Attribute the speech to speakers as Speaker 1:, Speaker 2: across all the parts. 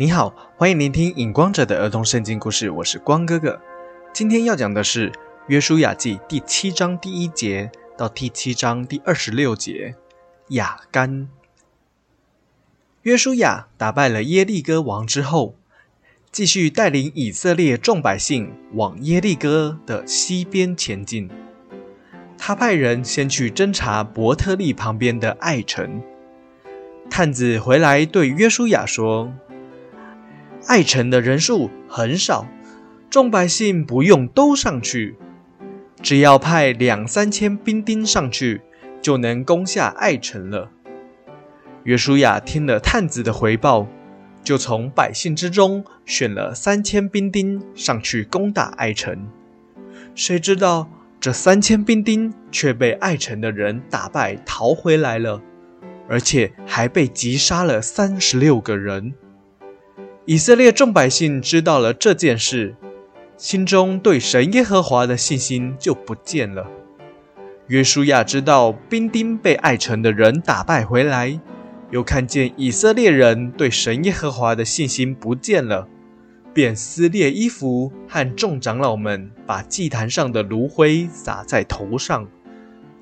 Speaker 1: 你好，欢迎聆听影光者的儿童圣经故事，我是光哥哥。今天要讲的是《约书亚记》第七章第一节到第七章第二十六节。雅干，约书亚打败了耶利哥王之后，继续带领以色列众百姓往耶利哥的西边前进。他派人先去侦查伯特利旁边的爱城。探子回来对约书亚说：“爱城的人数很少，众百姓不用都上去，只要派两三千兵丁上去。”就能攻下爱城了。约书亚听了探子的回报，就从百姓之中选了三千兵丁上去攻打爱城。谁知道这三千兵丁却被爱城的人打败，逃回来了，而且还被击杀了三十六个人。以色列众百姓知道了这件事，心中对神耶和华的信心就不见了。约书亚知道兵丁被爱城的人打败回来，又看见以色列人对神耶和华的信心不见了，便撕裂衣服，和众长老们把祭坛上的炉灰撒在头上，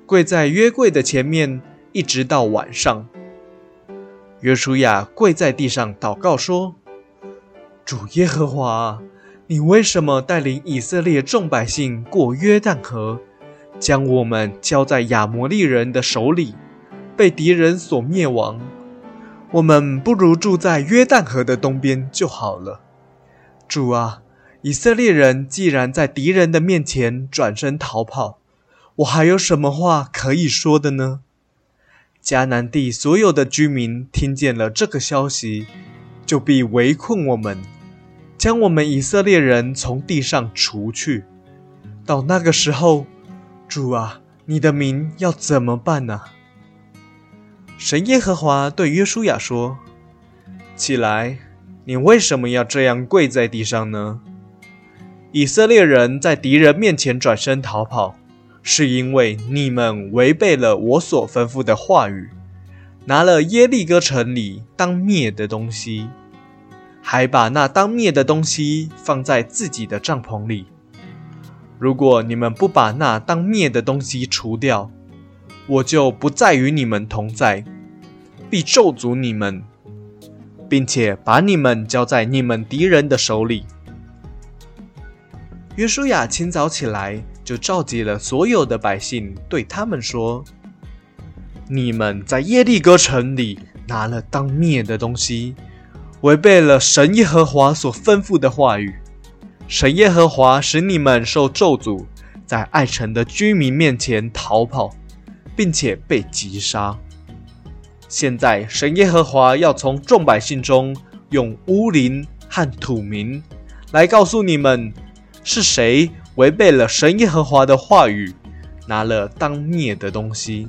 Speaker 1: 跪在约柜的前面，一直到晚上。约书亚跪在地上祷告说：“主耶和华，你为什么带领以色列众百姓过约旦河？”将我们交在亚摩利人的手里，被敌人所灭亡。我们不如住在约旦河的东边就好了。主啊，以色列人既然在敌人的面前转身逃跑，我还有什么话可以说的呢？迦南地所有的居民听见了这个消息，就必围困我们，将我们以色列人从地上除去。到那个时候。主啊，你的名要怎么办呢？神耶和华对约书亚说：“起来，你为什么要这样跪在地上呢？以色列人在敌人面前转身逃跑，是因为你们违背了我所吩咐的话语，拿了耶利哥城里当灭的东西，还把那当灭的东西放在自己的帐篷里。”如果你们不把那当灭的东西除掉，我就不再与你们同在，必咒诅你们，并且把你们交在你们敌人的手里。约书亚清早起来，就召集了所有的百姓，对他们说：“你们在耶利哥城里拿了当灭的东西，违背了神耶和华所吩咐的话语。”神耶和华使你们受咒诅，在爱城的居民面前逃跑，并且被击杀。现在神耶和华要从众百姓中用乌灵和土名来告诉你们，是谁违背了神耶和华的话语，拿了当灭的东西。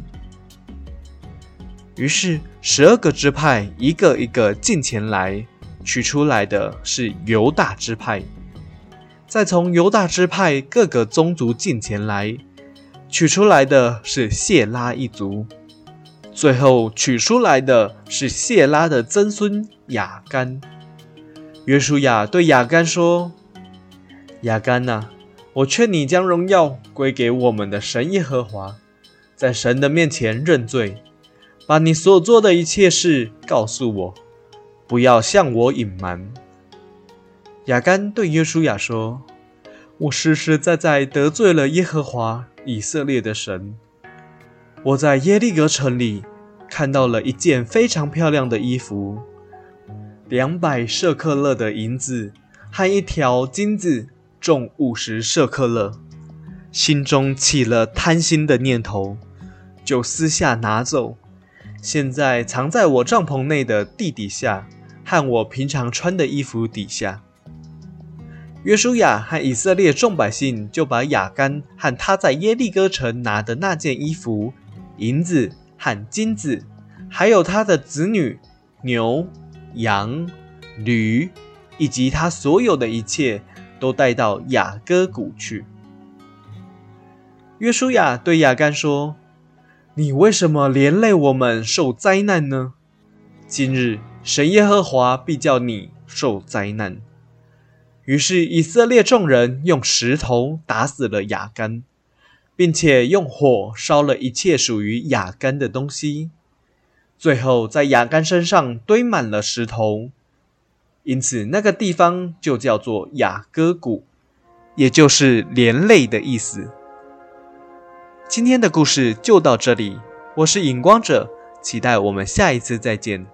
Speaker 1: 于是十二个支派一个一个进前来，取出来的是犹大支派。再从犹大支派各个宗族进前来，取出来的是谢拉一族，最后取出来的是谢拉的曾孙雅干。约书亚对雅干说：“雅干呐，我劝你将荣耀归给我们的神耶和华，在神的面前认罪，把你所做的一切事告诉我，不要向我隐瞒。”亚干对约书亚说：“我实实在在得罪了耶和华以色列的神。我在耶利哥城里看到了一件非常漂亮的衣服，两百舍克勒的银子和一条金子，重五十舍克勒。心中起了贪心的念头，就私下拿走，现在藏在我帐篷内的地底下，和我平常穿的衣服底下。”约书亚和以色列众百姓就把雅干和他在耶利哥城拿的那件衣服、银子和金子，还有他的子女、牛、羊、驴，以及他所有的一切，都带到雅各谷去。约书亚对雅干说：“你为什么连累我们受灾难呢？今日神耶和华必叫你。”受灾难。于是以色列众人用石头打死了雅干，并且用火烧了一切属于雅干的东西，最后在雅干身上堆满了石头，因此那个地方就叫做雅各谷，也就是连累的意思。今天的故事就到这里，我是影光者，期待我们下一次再见。